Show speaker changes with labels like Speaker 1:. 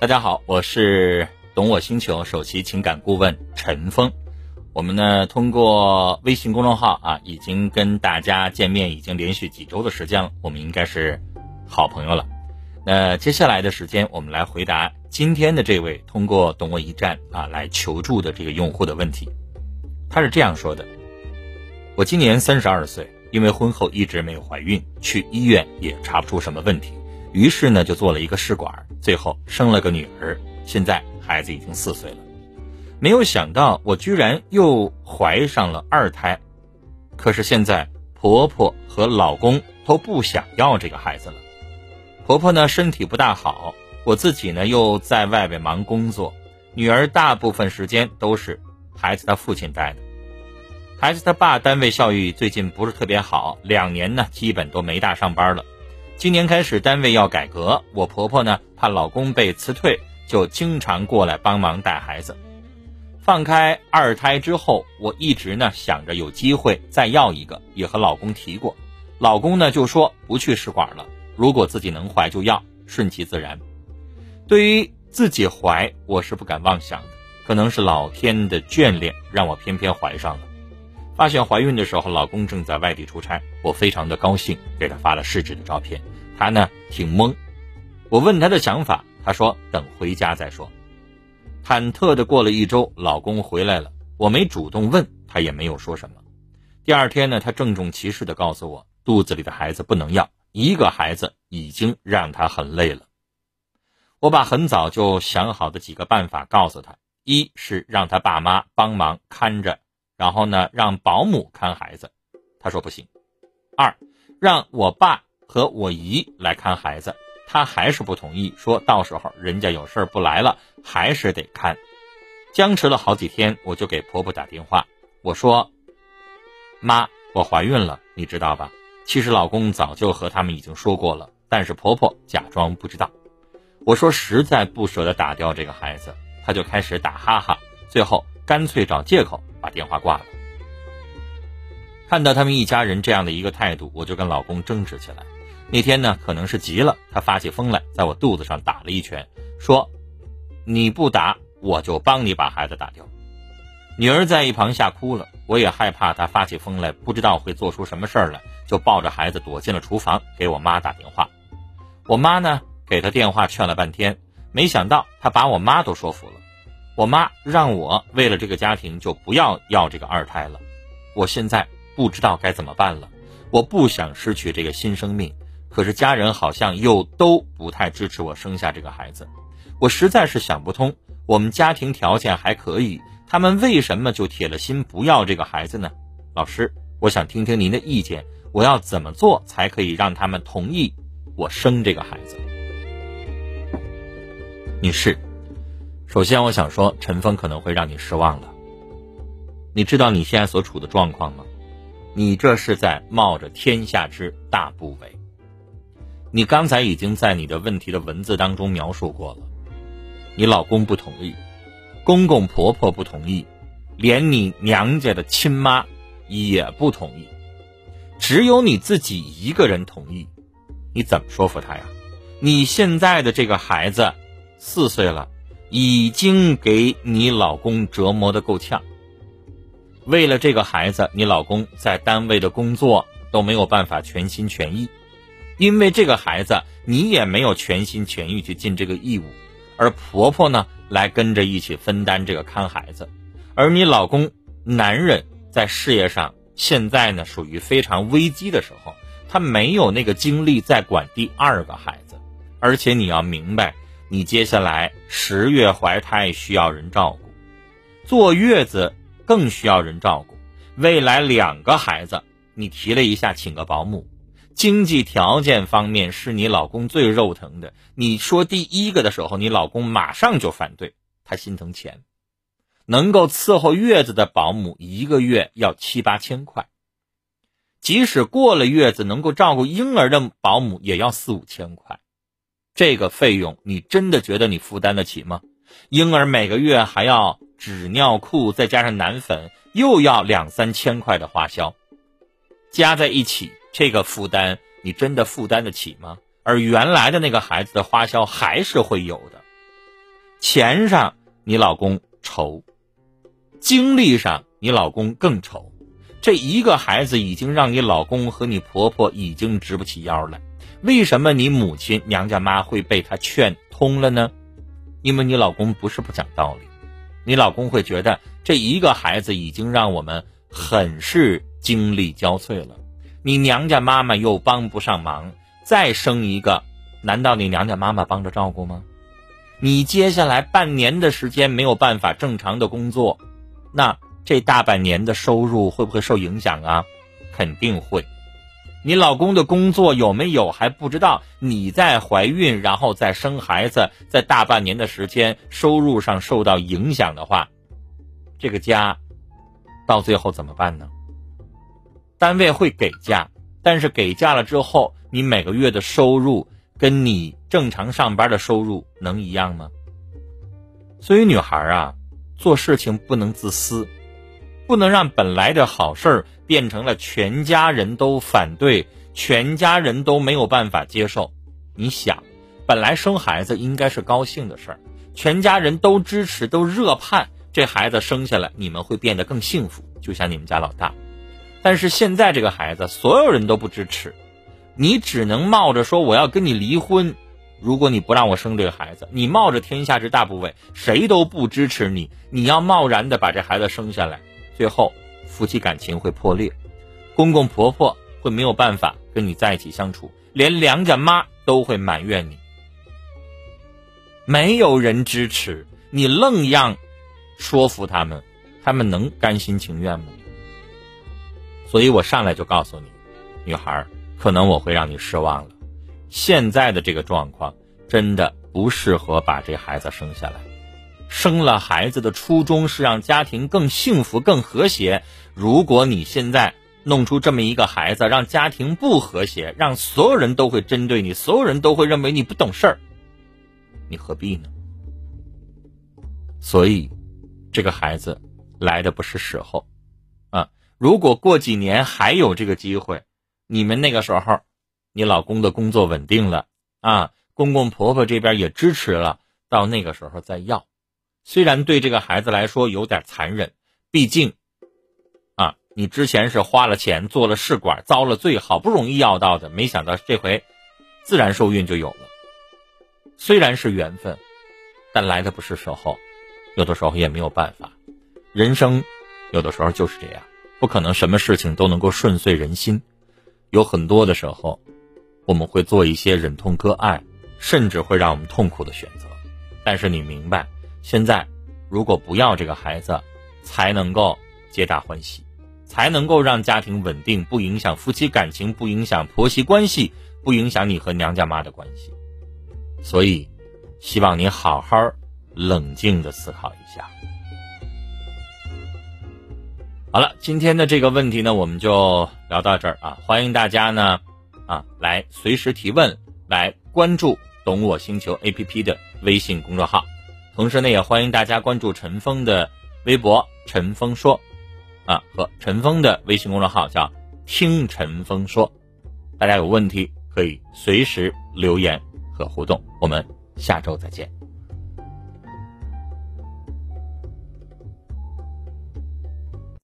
Speaker 1: 大家好，我是懂我星球首席情感顾问陈峰。我们呢通过微信公众号啊，已经跟大家见面，已经连续几周的时间了，我们应该是好朋友了。那接下来的时间，我们来回答今天的这位通过懂我一站啊来求助的这个用户的问题。他是这样说的：我今年三十二岁，因为婚后一直没有怀孕，去医院也查不出什么问题。于是呢，就做了一个试管，最后生了个女儿。现在孩子已经四岁了，没有想到我居然又怀上了二胎。可是现在婆婆和老公都不想要这个孩子了。婆婆呢身体不大好，我自己呢又在外边忙工作，女儿大部分时间都是孩子他父亲带的。孩子他爸单位效益最近不是特别好，两年呢基本都没大上班了。今年开始单位要改革，我婆婆呢怕老公被辞退，就经常过来帮忙带孩子。放开二胎之后，我一直呢想着有机会再要一个，也和老公提过。老公呢就说不去试管了，如果自己能怀就要，顺其自然。对于自己怀，我是不敢妄想的，可能是老天的眷恋，让我偏偏怀上了。发现怀孕的时候，老公正在外地出差，我非常的高兴，给他发了试纸的照片。他呢挺懵，我问他的想法，他说等回家再说。忐忑的过了一周，老公回来了，我没主动问他，也没有说什么。第二天呢，他郑重其事的告诉我，肚子里的孩子不能要，一个孩子已经让他很累了。我把很早就想好的几个办法告诉他：一是让他爸妈帮忙看着。然后呢，让保姆看孩子，他说不行。二，让我爸和我姨来看孩子，他还是不同意，说到时候人家有事不来了，还是得看。僵持了好几天，我就给婆婆打电话，我说：“妈，我怀孕了，你知道吧？其实老公早就和他们已经说过了，但是婆婆假装不知道。”我说实在不舍得打掉这个孩子，她就开始打哈哈，最后干脆找借口。把电话挂了。看到他们一家人这样的一个态度，我就跟老公争执起来。那天呢，可能是急了，他发起疯来，在我肚子上打了一拳，说：“你不打，我就帮你把孩子打掉。”女儿在一旁吓哭了，我也害怕他发起疯来，不知道会做出什么事儿来，就抱着孩子躲进了厨房，给我妈打电话。我妈呢，给他电话劝了半天，没想到他把我妈都说服了。我妈让我为了这个家庭就不要要这个二胎了，我现在不知道该怎么办了。我不想失去这个新生命，可是家人好像又都不太支持我生下这个孩子，我实在是想不通。我们家庭条件还可以，他们为什么就铁了心不要这个孩子呢？老师，我想听听您的意见，我要怎么做才可以让他们同意我生这个孩子？女士。首先，我想说，陈峰可能会让你失望了。你知道你现在所处的状况吗？你这是在冒着天下之大不韪。你刚才已经在你的问题的文字当中描述过了，你老公不同意，公公婆婆不同意，连你娘家的亲妈也不同意，只有你自己一个人同意。你怎么说服他呀？你现在的这个孩子四岁了。已经给你老公折磨的够呛。为了这个孩子，你老公在单位的工作都没有办法全心全意，因为这个孩子你也没有全心全意去尽这个义务，而婆婆呢来跟着一起分担这个看孩子，而你老公男人在事业上现在呢属于非常危机的时候，他没有那个精力再管第二个孩子，而且你要明白。你接下来十月怀胎需要人照顾，坐月子更需要人照顾。未来两个孩子，你提了一下请个保姆，经济条件方面是你老公最肉疼的。你说第一个的时候，你老公马上就反对，他心疼钱。能够伺候月子的保姆一个月要七八千块，即使过了月子能够照顾婴儿的保姆也要四五千块。这个费用你真的觉得你负担得起吗？婴儿每个月还要纸尿裤，再加上奶粉，又要两三千块的花销，加在一起，这个负担你真的负担得起吗？而原来的那个孩子的花销还是会有的，钱上你老公愁，精力上你老公更愁。这一个孩子已经让你老公和你婆婆已经直不起腰了。为什么你母亲娘家妈会被他劝通了呢？因为你老公不是不讲道理，你老公会觉得这一个孩子已经让我们很是精力交瘁了。你娘家妈妈又帮不上忙，再生一个，难道你娘家妈妈帮着照顾吗？你接下来半年的时间没有办法正常的工作，那这大半年的收入会不会受影响啊？肯定会。你老公的工作有没有还不知道？你在怀孕，然后再生孩子，在大半年的时间收入上受到影响的话，这个家到最后怎么办呢？单位会给假，但是给假了之后，你每个月的收入跟你正常上班的收入能一样吗？所以女孩啊，做事情不能自私，不能让本来的好事儿。变成了全家人都反对，全家人都没有办法接受。你想，本来生孩子应该是高兴的事儿，全家人都支持，都热盼这孩子生下来，你们会变得更幸福，就像你们家老大。但是现在这个孩子，所有人都不支持，你只能冒着说我要跟你离婚，如果你不让我生这个孩子，你冒着天下之大不韪，谁都不支持你，你要贸然的把这孩子生下来，最后。夫妻感情会破裂，公公婆婆会没有办法跟你在一起相处，连娘家妈都会埋怨你。没有人支持你，愣让说服他们，他们能甘心情愿吗？所以我上来就告诉你，女孩，可能我会让你失望了。现在的这个状况真的不适合把这孩子生下来。生了孩子的初衷是让家庭更幸福、更和谐。如果你现在弄出这么一个孩子，让家庭不和谐，让所有人都会针对你，所有人都会认为你不懂事儿，你何必呢？所以，这个孩子来的不是时候啊！如果过几年还有这个机会，你们那个时候，你老公的工作稳定了啊，公公婆婆这边也支持了，到那个时候再要。虽然对这个孩子来说有点残忍，毕竟，啊，你之前是花了钱做了试管，遭了罪，好不容易要到的，没想到这回自然受孕就有了。虽然是缘分，但来的不是时候，有的时候也没有办法。人生有的时候就是这样，不可能什么事情都能够顺遂人心，有很多的时候，我们会做一些忍痛割爱，甚至会让我们痛苦的选择。但是你明白。现在，如果不要这个孩子，才能够皆大欢喜，才能够让家庭稳定，不影响夫妻感情，不影响婆媳关系，不影响你和娘家妈的关系。所以，希望你好好冷静的思考一下。好了，今天的这个问题呢，我们就聊到这儿啊！欢迎大家呢，啊，来随时提问，来关注“懂我星球 ”APP 的微信公众号。同时呢，也欢迎大家关注陈峰的微博“陈峰说”，啊，和陈峰的微信公众号叫“听陈峰说”。大家有问题可以随时留言和互动。我们下周再见。